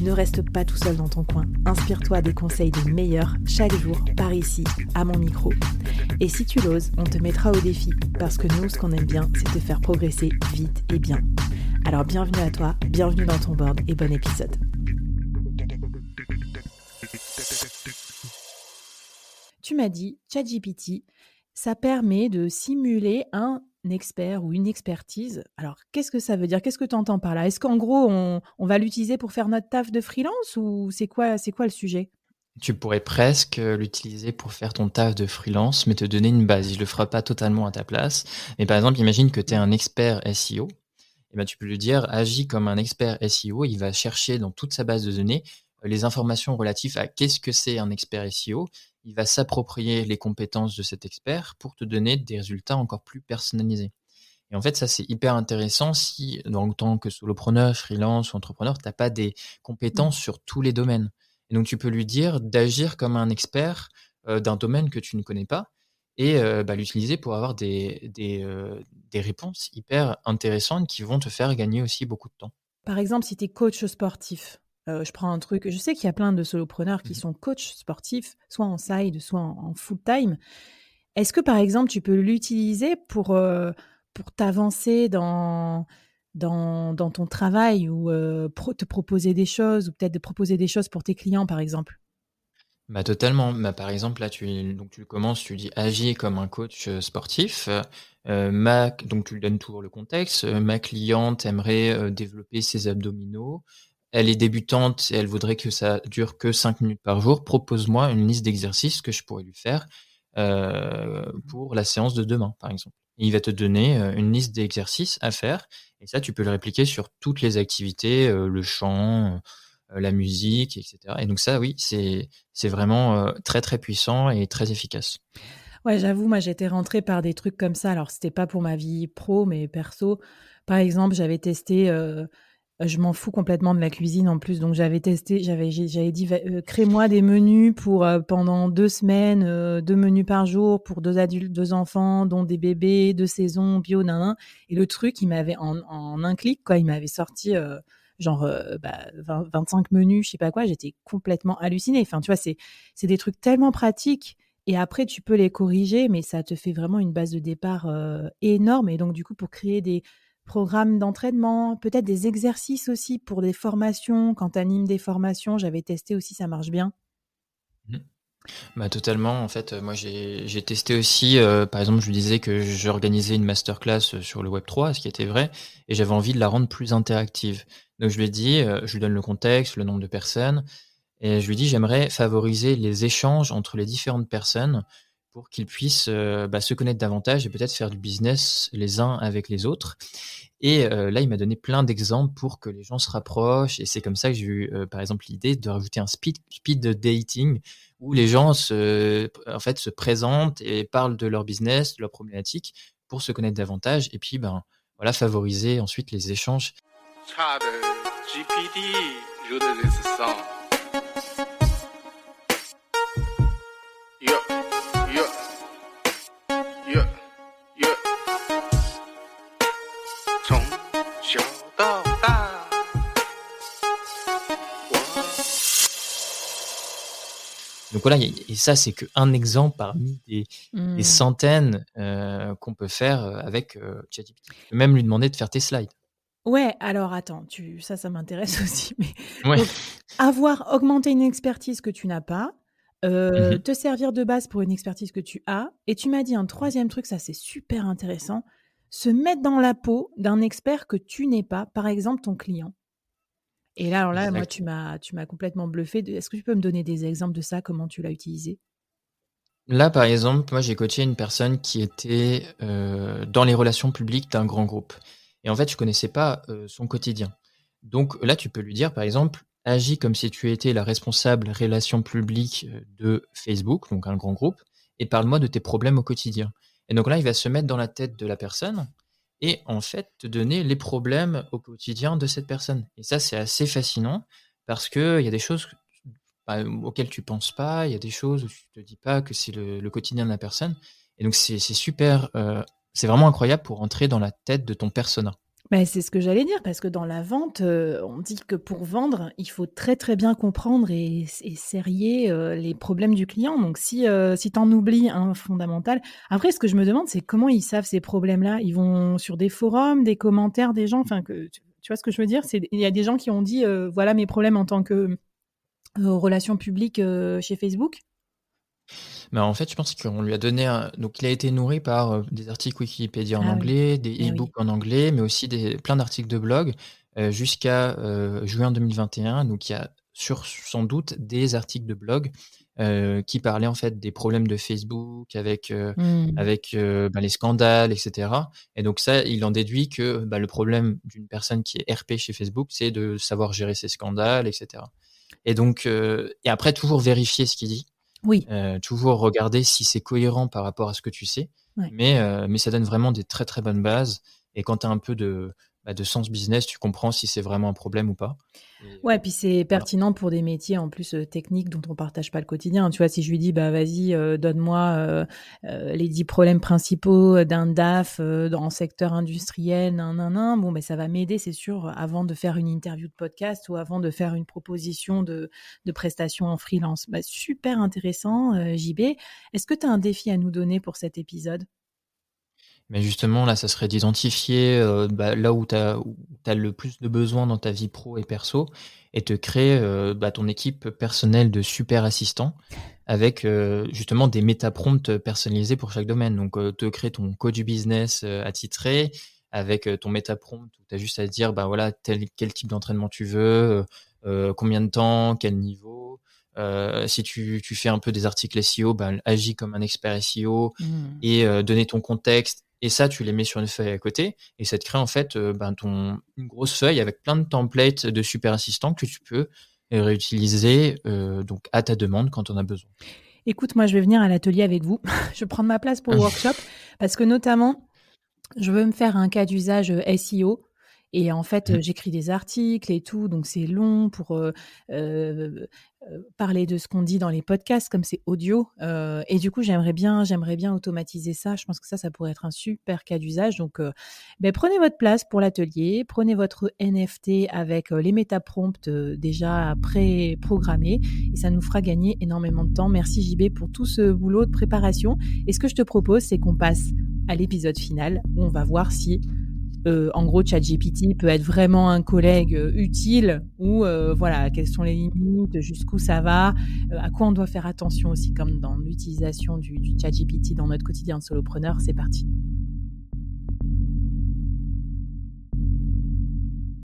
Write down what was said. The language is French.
Ne reste pas tout seul dans ton coin. Inspire-toi des conseils des meilleurs chaque jour par ici, à mon micro. Et si tu l'oses, on te mettra au défi parce que nous, ce qu'on aime bien, c'est te faire progresser vite et bien. Alors bienvenue à toi, bienvenue dans ton board et bon épisode. Tu m'as dit, ChatGPT, ça permet de simuler un expert ou une expertise. Alors, qu'est-ce que ça veut dire? Qu'est-ce que tu entends par là? Est-ce qu'en gros, on, va l'utiliser pour faire notre taf de freelance ou c'est quoi, c'est quoi le sujet? Tu pourrais presque l'utiliser pour faire ton taf de freelance, mais te donner une base. Il ne le fera pas totalement à ta place. Mais par exemple, imagine que tu es un expert SEO. Eh ben, tu peux lui dire, agis comme un expert SEO. Il va chercher dans toute sa base de données euh, les informations relatives à qu'est-ce que c'est un expert SEO il va s'approprier les compétences de cet expert pour te donner des résultats encore plus personnalisés. Et en fait, ça, c'est hyper intéressant si, en tant que solopreneur, freelance ou entrepreneur, tu n'as pas des compétences sur tous les domaines. Et donc, tu peux lui dire d'agir comme un expert euh, d'un domaine que tu ne connais pas et euh, bah, l'utiliser pour avoir des, des, euh, des, réponses hyper intéressantes qui vont te faire gagner aussi beaucoup de temps. Par exemple, si tu es coach sportif, je prends un truc, je sais qu'il y a plein de solopreneurs qui mmh sont coachs sportifs, soit en side, soit en, full time. Est-ce que par exemple, tu peux l'utiliser pour, pour t'avancer dans, dans, dans, ton travail ou te proposer des choses ou peut-être de proposer des choses pour tes clients, par exemple? Bah totalement. Bah, par exemple, là, tu, donc tu commences, tu dis agis comme un coach sportif. ma, donc tu lui donnes toujours le contexte. ma cliente aimerait développer ses abdominaux elle est débutante et elle voudrait que ça dure que 5 minutes par jour, propose-moi une liste d'exercices que je pourrais lui faire euh, pour la séance de demain, par exemple. il va te donner euh, une liste d'exercices à faire, et ça, tu peux le répliquer sur toutes les activités, euh, le chant, la musique, etc. Et donc ça, oui, c'est vraiment très très puissant et très efficace. Ouais, j'avoue, moi j'étais rentrée par des trucs comme ça. Alors c'était pas pour ma vie pro, mais perso. Par exemple, j'avais testé je m'en fous complètement de la cuisine en plus, donc j'avais testé, j'avais dit euh, crée-moi des menus pour euh, pendant deux semaines, euh, deux menus par jour pour deux adultes, deux enfants, dont des bébés, deux saisons, bio, nan, Et le truc, il m'avait en, un clic quoi, il m'avait sorti genre bah, 25 menus, je sais pas quoi. J'étais complètement hallucinée. Enfin, tu vois, c'est c'est des trucs tellement pratiques. Et après, tu peux les corriger, mais ça te fait vraiment une base de départ énorme. Et donc, du coup, pour créer des programmes d'entraînement, peut-être des exercices aussi pour des formations. Quand tu animes des formations, j'avais testé aussi, ça marche bien. Mmh. Bah, totalement. En fait, moi, j'ai testé aussi, euh, par exemple, je disais que j'organisais une masterclass sur le Web3, ce qui était vrai, et j'avais envie de la rendre plus interactive. Donc, je lui ai dit, euh, je lui donne le contexte, le nombre de personnes, et je lui dis, j'aimerais favoriser les échanges entre les différentes personnes pour qu'ils puissent euh, bah, se connaître davantage et peut-être faire du business les uns avec les autres. Et euh, là, il m'a donné plein d'exemples pour que les gens se rapprochent. Et c'est comme ça que j'ai eu, euh, par exemple, l'idée de rajouter un speed, speed dating où les gens se, en fait, se présentent et parlent de leur business, de leur problématique pour se connaître davantage et puis, ben, voilà, favoriser ensuite les échanges. Et ça, c'est qu'un exemple parmi des, mmh. centaines euh, qu'on peut faire euh, avec euh, ChatGPT. Peux même lui demander de faire tes slides. Ouais, alors attends, tu, ça, ça m'intéresse aussi. Mais avoir augmenté une expertise que tu n'as pas, mmh te servir de base pour une expertise que tu as. Et tu m'as dit un troisième truc, ça c'est super intéressant, se mettre dans la peau d'un expert que tu n'es pas, par exemple ton client. Et là, alors là, moi, tu m'as, tu m'as complètement bluffé. Est-ce que tu peux me donner des exemples de ça Comment tu l'as utilisé? Là, par exemple, moi, j'ai coaché une personne qui était euh, dans les relations publiques d'un grand groupe. Et en fait, je connaissais pas euh, son quotidien. Donc là, tu peux lui dire, par exemple, agis comme si tu étais la responsable relations publiques euh, de Facebook, donc un grand groupe, et parle-moi de tes problèmes au quotidien. Et donc là, il va se mettre dans la tête de la personne et en fait te donner les problèmes au quotidien de cette personne. Et ça, c'est assez fascinant parce qu'il y a des choses bah, auxquelles tu penses pas, il y a des choses où tu te dis pas que c'est le, quotidien de la personne. Et donc c'est super, euh, c'est vraiment incroyable pour entrer dans la tête de ton persona. Bah, c'est ce que j'allais dire, parce que dans la vente, euh, on dit que pour vendre, il faut très très bien comprendre et, et serrer euh, les problèmes du client. Donc si, si tu en oublies un fondamental, après ce que je me demande, c'est comment ils savent ces problèmes-là? Ils vont sur des forums, des commentaires des gens, enfin que tu, vois ce que je veux dire? Il y a des gens qui ont dit, voilà mes problèmes en tant que relations publiques chez Facebook mais en fait, je pense qu'on lui a donné un... Donc, il a été nourri par des articles Wikipédia en ah anglais, des eh e-books en anglais, mais aussi des... plein d'articles de blog jusqu'à juin 2021. Donc, il y a sur, sans doute des articles de blog qui parlaient en fait des problèmes de Facebook avec, mmh. avec bah, les scandales, etc. Et donc, ça, il en déduit que bah, le problème d'une personne qui est RP chez Facebook, c'est de savoir gérer ses scandales, etc. Et donc, euh, et après, toujours vérifier ce qu'il dit. Oui. Euh, toujours regarder si c'est cohérent par rapport à ce que tu sais. Mais, euh, mais ça donne vraiment des très très bonnes bases. Et quand tu as un peu de, bah, de sens business, tu comprends si c'est vraiment un problème ou pas. ouais, puis c'est pertinent pour des métiers en plus euh, techniques dont on partage pas le quotidien. Tu vois, si je lui dis, bah vas-y, euh, donne-moi euh, les dix problèmes principaux d'un DAF dans le secteur industriel, nan, nan, nan, bon, ben ça va m'aider, c'est sûr, avant de faire une interview de podcast ou avant de faire une proposition de, de prestation en freelance. Bah, super intéressant, JB. Est-ce que tu as un défi à nous donner pour cet épisode? Mais justement, là, ça serait d'identifier euh, bah, là où tu as, le plus de besoins dans ta vie pro et perso et te créer euh, bah, ton équipe personnelle de super assistants avec euh, justement des méta-prompts personnalisés pour chaque domaine. Donc, te créer ton code du business attitré avec ton méta-prompt où tu as juste à dire bah, voilà, tel, quel type d'entraînement tu veux, combien de temps, quel niveau. si tu, tu, fais un peu des articles SEO, bah, agis comme un expert SEO mmh. et donner ton contexte et ça, tu les mets sur une feuille à côté, et ça te crée en fait euh, ben, ton, une grosse feuille avec plein de templates de super assistants que tu peux réutiliser euh, donc à ta demande quand on a besoin. Écoute, moi, je vais venir à l'atelier avec vous. je vais prendre ma place pour le workshop parce que notamment, je veux me faire un cas d'usage euh, SEO et en fait, mmh. j'écris des articles et tout, donc c'est long pour parler de ce qu'on dit dans les podcasts, comme c'est audio. et du coup, j'aimerais bien, j'aimerais bien automatiser ça. Je pense que ça, ça pourrait être un super cas d'usage. Donc, ben, prenez votre place pour l'atelier, prenez votre NFT avec les métaprompts déjà pré-programmés, et ça nous fera gagner énormément de temps. Merci JB pour tout ce boulot de préparation. Et ce que je te propose, c'est qu'on passe à l'épisode final où on va voir si euh, en gros, ChatGPT peut être vraiment un collègue euh, utile ou euh, voilà, quelles sont les limites, jusqu'où ça va, à quoi on doit faire attention aussi, comme dans l'utilisation du, du ChatGPT dans notre quotidien de solopreneur. C'est parti.